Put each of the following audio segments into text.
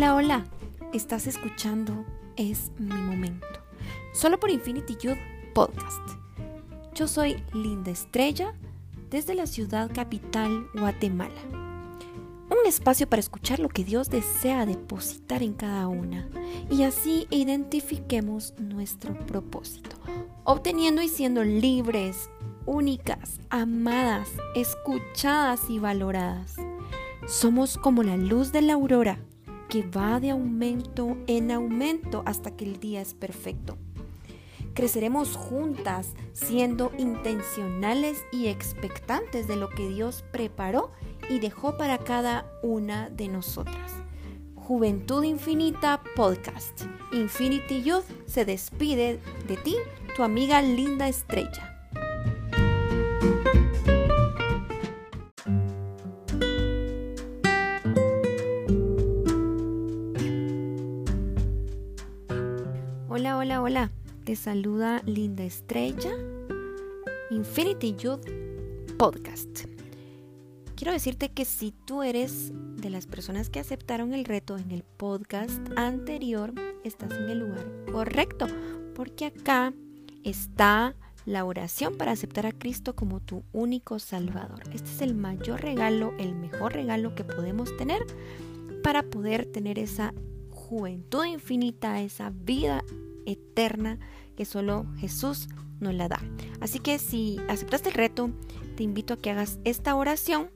Hola, hola, estás escuchando Es mi momento, solo por Infinity Youth Podcast. Yo soy Linda Estrella desde la ciudad capital Guatemala. Un espacio para escuchar lo que Dios desea depositar en cada una y así identifiquemos nuestro propósito, obteniendo y siendo libres, únicas, amadas, escuchadas y valoradas. Somos como la luz de la aurora que va de aumento en aumento hasta que el día es perfecto. Creceremos juntas siendo intencionales y expectantes de lo que Dios preparó y dejó para cada una de nosotras. Juventud Infinita Podcast. Infinity Youth se despide de ti, tu amiga Linda Estrella. Te saluda Linda Estrella, Infinity Youth Podcast. Quiero decirte que si tú eres de las personas que aceptaron el reto en el podcast anterior, estás en el lugar correcto, porque acá está la oración para aceptar a Cristo como tu único Salvador. Este es el mayor regalo, el mejor regalo que podemos tener para poder tener esa juventud infinita, esa vida eterna que solo Jesús nos la da. Así que si aceptaste el reto, te invito a que hagas esta oración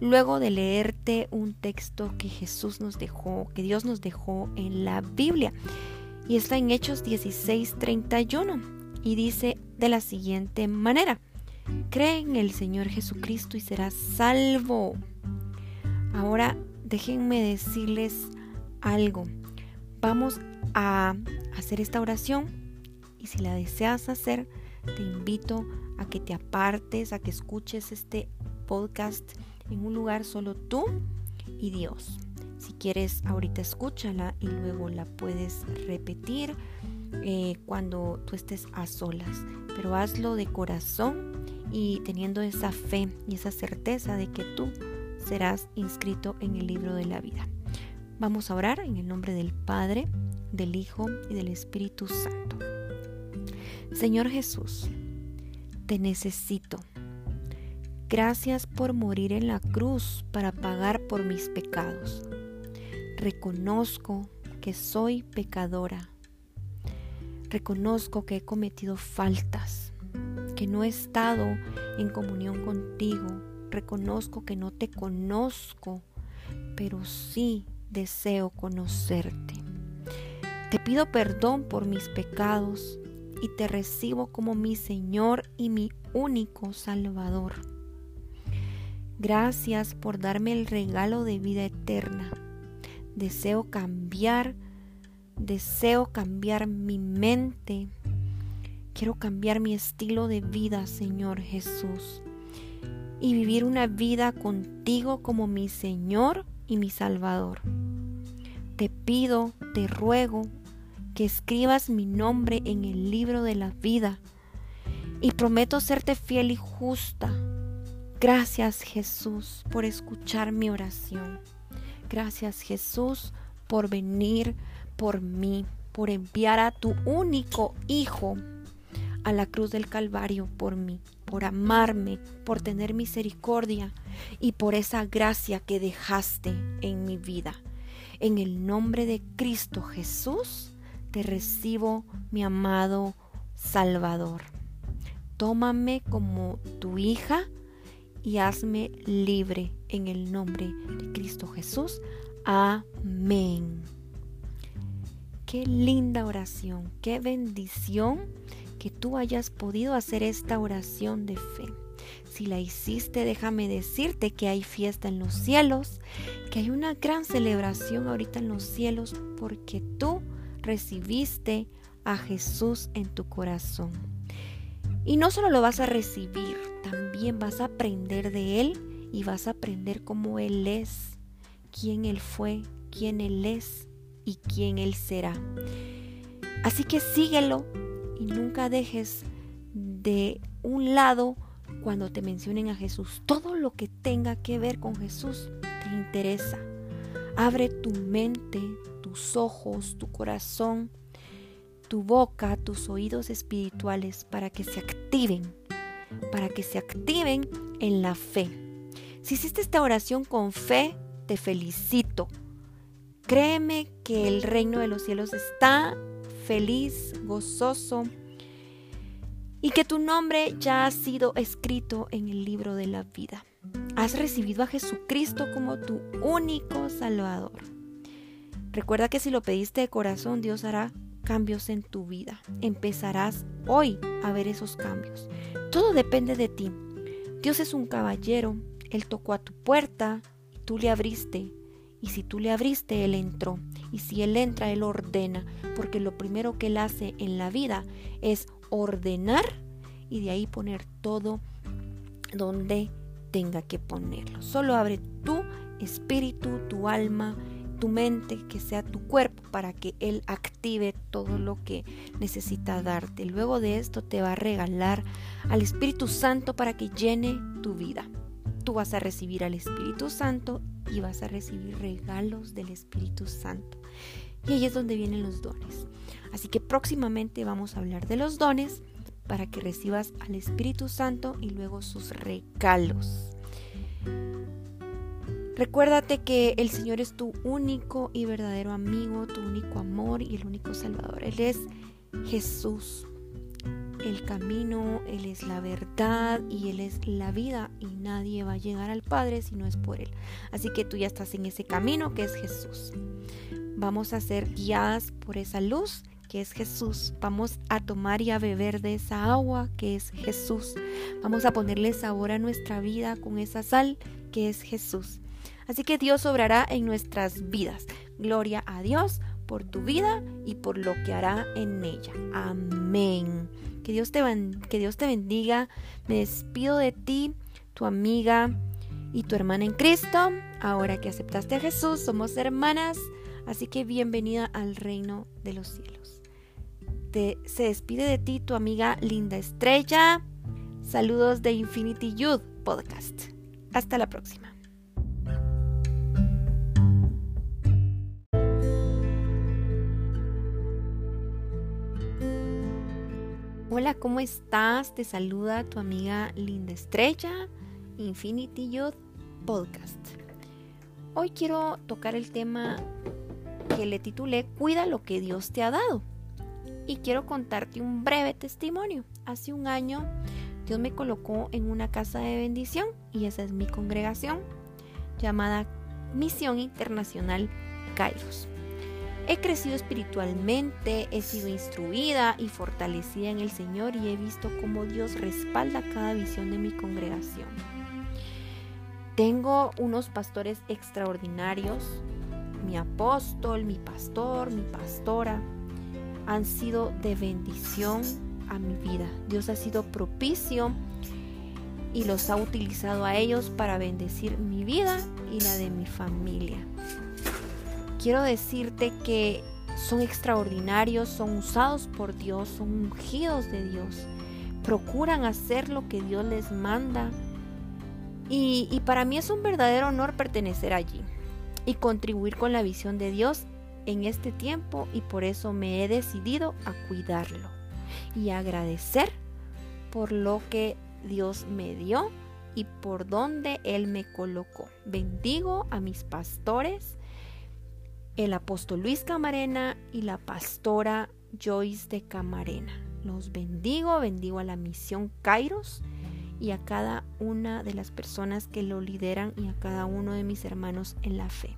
luego de leerte un texto que Jesús nos dejó, que Dios nos dejó en la Biblia. Y está en Hechos 16:31 y dice de la siguiente manera, cree en el Señor Jesucristo y serás salvo. Ahora déjenme decirles algo. Vamos a hacer esta oración y si la deseas hacer, te invito a que te apartes, a que escuches este podcast en un lugar solo tú y Dios. Si quieres, ahorita escúchala y luego la puedes repetir eh, cuando tú estés a solas. Pero hazlo de corazón y teniendo esa fe y esa certeza de que tú serás inscrito en el libro de la vida. Vamos a orar en el nombre del Padre, del Hijo y del Espíritu Santo. Señor Jesús, te necesito. Gracias por morir en la cruz para pagar por mis pecados. Reconozco que soy pecadora. Reconozco que he cometido faltas, que no he estado en comunión contigo. Reconozco que no te conozco, pero sí deseo conocerte. Te pido perdón por mis pecados y te recibo como mi Señor y mi único Salvador. Gracias por darme el regalo de vida eterna. Deseo cambiar, deseo cambiar mi mente. Quiero cambiar mi estilo de vida, Señor Jesús, y vivir una vida contigo como mi Señor y mi Salvador. Te pido, te ruego, que escribas mi nombre en el libro de la vida y prometo serte fiel y justa. Gracias Jesús por escuchar mi oración. Gracias Jesús por venir por mí, por enviar a tu único Hijo a la cruz del Calvario por mí, por amarme, por tener misericordia y por esa gracia que dejaste en mi vida. En el nombre de Cristo Jesús, te recibo, mi amado Salvador. Tómame como tu hija y hazme libre en el nombre de Cristo Jesús. Amén. Qué linda oración, qué bendición que tú hayas podido hacer esta oración de fe. Si la hiciste, déjame decirte que hay fiesta en los cielos, que hay una gran celebración ahorita en los cielos porque tú recibiste a Jesús en tu corazón. Y no solo lo vas a recibir, también vas a aprender de Él y vas a aprender cómo Él es, quién Él fue, quién Él es y quién Él será. Así que síguelo y nunca dejes de un lado cuando te mencionen a Jesús. Todo lo que tenga que ver con Jesús te interesa. Abre tu mente, tus ojos, tu corazón, tu boca, tus oídos espirituales para que se activen, para que se activen en la fe. Si hiciste esta oración con fe, te felicito. Créeme que el reino de los cielos está feliz, gozoso y que tu nombre ya ha sido escrito en el libro de la vida. Has recibido a Jesucristo como tu único Salvador. Recuerda que si lo pediste de corazón, Dios hará cambios en tu vida. Empezarás hoy a ver esos cambios. Todo depende de ti. Dios es un caballero. Él tocó a tu puerta y tú le abriste. Y si tú le abriste, Él entró. Y si Él entra, Él ordena. Porque lo primero que Él hace en la vida es ordenar y de ahí poner todo donde tenga que ponerlo. Solo abre tu espíritu, tu alma, tu mente, que sea tu cuerpo, para que Él active todo lo que necesita darte. Luego de esto te va a regalar al Espíritu Santo para que llene tu vida. Tú vas a recibir al Espíritu Santo y vas a recibir regalos del Espíritu Santo. Y ahí es donde vienen los dones. Así que próximamente vamos a hablar de los dones para que recibas al Espíritu Santo y luego sus regalos. Recuérdate que el Señor es tu único y verdadero amigo, tu único amor y el único Salvador. Él es Jesús, el camino, Él es la verdad y Él es la vida y nadie va a llegar al Padre si no es por Él. Así que tú ya estás en ese camino que es Jesús. Vamos a ser guiadas por esa luz que es Jesús. Vamos a tomar y a beber de esa agua que es Jesús. Vamos a ponerle sabor a nuestra vida con esa sal que es Jesús. Así que Dios obrará en nuestras vidas. Gloria a Dios por tu vida y por lo que hará en ella. Amén. Que Dios te, que Dios te bendiga. Me despido de ti, tu amiga y tu hermana en Cristo. Ahora que aceptaste a Jesús, somos hermanas. Así que bienvenida al reino de los cielos. Se despide de ti tu amiga Linda Estrella. Saludos de Infinity Youth Podcast. Hasta la próxima. Hola, ¿cómo estás? Te saluda tu amiga Linda Estrella, Infinity Youth Podcast. Hoy quiero tocar el tema que le titulé Cuida lo que Dios te ha dado. Y quiero contarte un breve testimonio. Hace un año Dios me colocó en una casa de bendición y esa es mi congregación llamada Misión Internacional Kairos. He crecido espiritualmente, he sido instruida y fortalecida en el Señor y he visto cómo Dios respalda cada visión de mi congregación. Tengo unos pastores extraordinarios, mi apóstol, mi pastor, mi pastora, han sido de bendición a mi vida. Dios ha sido propicio y los ha utilizado a ellos para bendecir mi vida y la de mi familia quiero decirte que son extraordinarios, son usados por Dios, son ungidos de Dios. Procuran hacer lo que Dios les manda. Y, para mí es un verdadero honor pertenecer allí y contribuir con la visión de Dios en este tiempo y por eso me he decidido a cuidarlo y agradecer por lo que Dios me dio y por donde Él me colocó. Bendigo a mis pastores, el apóstol Luis Camarena y la pastora Joyce de Camarena. Los bendigo, bendigo a la misión Kairos y a cada una de las personas que lo lideran y a cada uno de mis hermanos en la fe.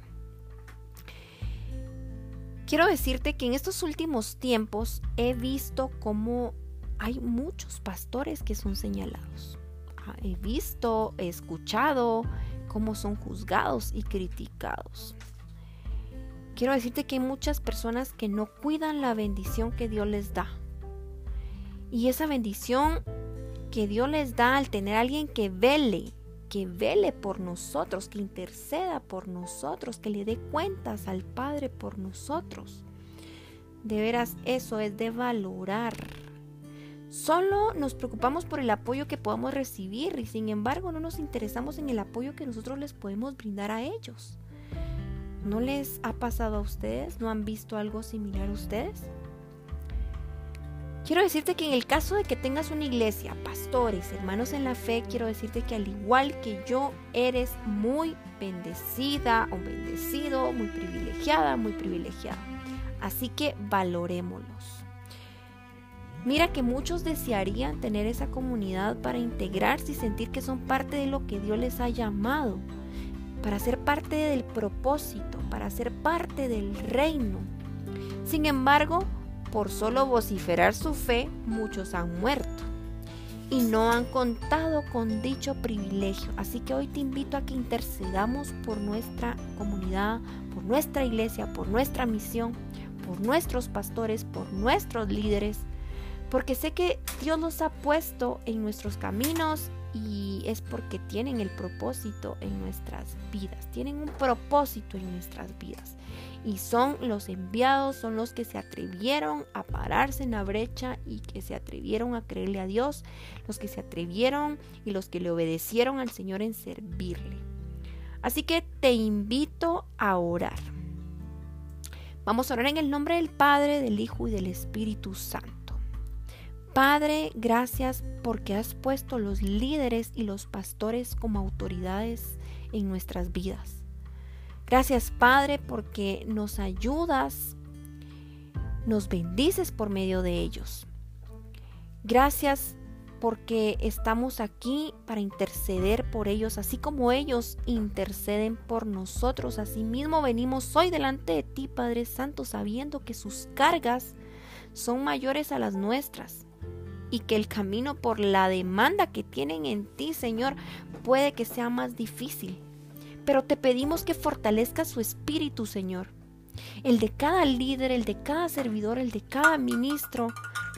Quiero decirte que en estos últimos tiempos he visto cómo hay muchos pastores que son señalados. Ah, he visto, he escuchado cómo son juzgados y criticados quiero decirte que hay muchas personas que no cuidan la bendición que Dios les da. Y esa bendición que Dios les da al tener a alguien que vele, que vele por nosotros, que interceda por nosotros, que le dé cuentas al Padre por nosotros. De veras, eso es de valorar. Solo nos preocupamos por el apoyo que podamos recibir y sin embargo no nos interesamos en el apoyo que nosotros les podemos brindar a ellos. ¿No les ha pasado a ustedes? ¿No han visto algo similar a ustedes? Quiero decirte que en el caso de que tengas una iglesia, pastores, hermanos en la fe, quiero decirte que al igual que yo, eres muy bendecida o bendecido, muy privilegiada, muy privilegiada. Así que valorémoslos. Mira que muchos desearían tener esa comunidad para integrarse y sentir que son parte de lo que Dios les ha llamado, para ser parte del propósito, para ser parte del reino. Sin embargo, por solo vociferar su fe, muchos han muerto y no han contado con dicho privilegio. Así que hoy te invito a que intercedamos por nuestra comunidad, por nuestra iglesia, por nuestra misión, por nuestros pastores, por nuestros líderes, porque sé que Dios nos ha puesto en nuestros caminos y es porque tienen el propósito en nuestras vidas, tienen un propósito en nuestras vidas y son los enviados, son los que se atrevieron a pararse en la brecha y que se atrevieron a creerle a Dios, los que se atrevieron y los que le obedecieron al Señor en servirle. Así que te invito a orar. Vamos a orar en el nombre del Padre, del Hijo y del Espíritu Santo. Padre, gracias porque has puesto los líderes y los pastores como autoridades en nuestras vidas. Gracias Padre porque nos ayudas, nos bendices por medio de ellos. Gracias porque estamos aquí para interceder por ellos, así como ellos interceden por nosotros. Asimismo venimos hoy delante de ti, Padre Santo, sabiendo que sus cargas son mayores a las nuestras y que el camino por la demanda que tienen en ti, Señor, puede que sea más difícil pero te pedimos que fortalezca su espíritu, Señor. El de cada líder, el de cada servidor, el de cada ministro,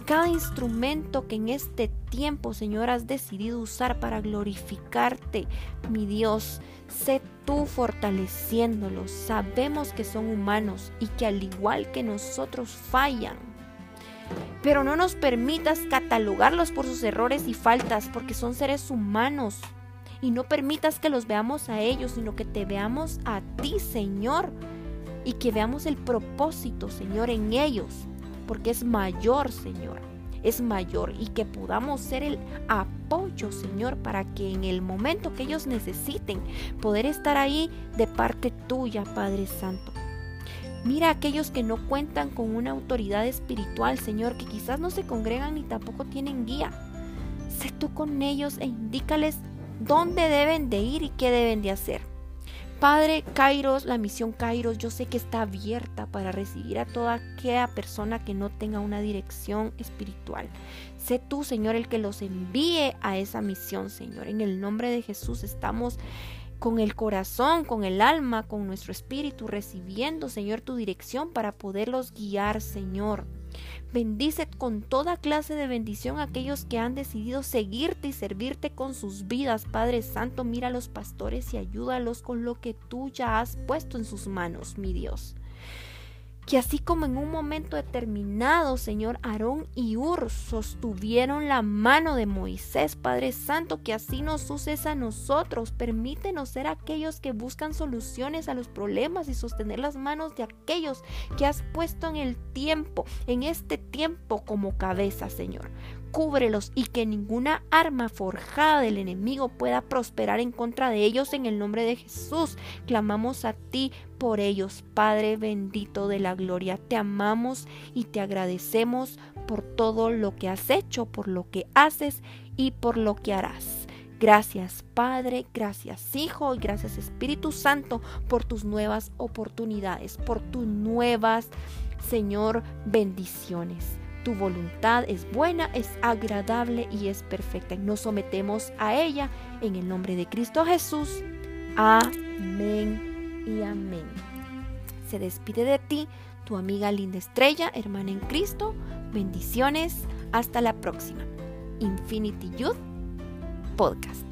cada instrumento que en este tiempo, Señor, has decidido usar para glorificarte, mi Dios. Sé tú fortaleciéndolos. Sabemos que son humanos y que al igual que nosotros fallan. Pero no nos permitas catalogarlos por sus errores y faltas, porque son seres humanos y no permitas que los veamos a ellos, sino que te veamos a ti, Señor, y que veamos el propósito, Señor, en ellos, porque es mayor, Señor, es mayor y que podamos ser el apoyo, Señor, para que en el momento que ellos necesiten poder estar ahí de parte tuya, Padre Santo. Mira a aquellos que no cuentan con una autoridad espiritual, Señor, que quizás no se congregan ni tampoco tienen guía. Sé tú con ellos e indícales dónde deben de ir y qué deben de hacer. Padre Kairos, la misión Kairos, yo sé que está abierta para recibir a toda aquella persona que no tenga una dirección espiritual. Sé tú, Señor, el que los envíe a esa misión, Señor. En el nombre de Jesús estamos con el corazón, con el alma, con nuestro espíritu, recibiendo, Señor, tu dirección para poderlos guiar, Señor. Bendice con toda clase de bendición a aquellos que han decidido seguirte y servirte con sus vidas. Padre Santo, mira a los pastores y ayúdalos con lo que tú ya has puesto en sus manos, mi Dios que así como en un momento determinado, Señor, Aarón y Ur sostuvieron la mano de Moisés, Padre Santo, que así nos uses a nosotros. Permítenos ser aquellos que buscan soluciones a los problemas y sostener las manos de aquellos que has puesto en el tiempo, en este tiempo como cabeza, Señor cúbrelos y que ninguna arma forjada del enemigo pueda prosperar en contra de ellos en el nombre de Jesús. Clamamos a ti por ellos, Padre bendito de la gloria. Te amamos y te agradecemos por todo lo que has hecho, por lo que haces y por lo que harás. Gracias Padre, gracias Hijo y gracias Espíritu Santo por tus nuevas oportunidades, por tus nuevas, Señor, bendiciones. Tu voluntad es buena, es agradable y es perfecta. Y nos sometemos a ella en el nombre de Cristo Jesús. Amén y amén. Se despide de ti tu amiga Linda Estrella, hermana en Cristo. Bendiciones. Hasta la próxima. Infinity Youth Podcast.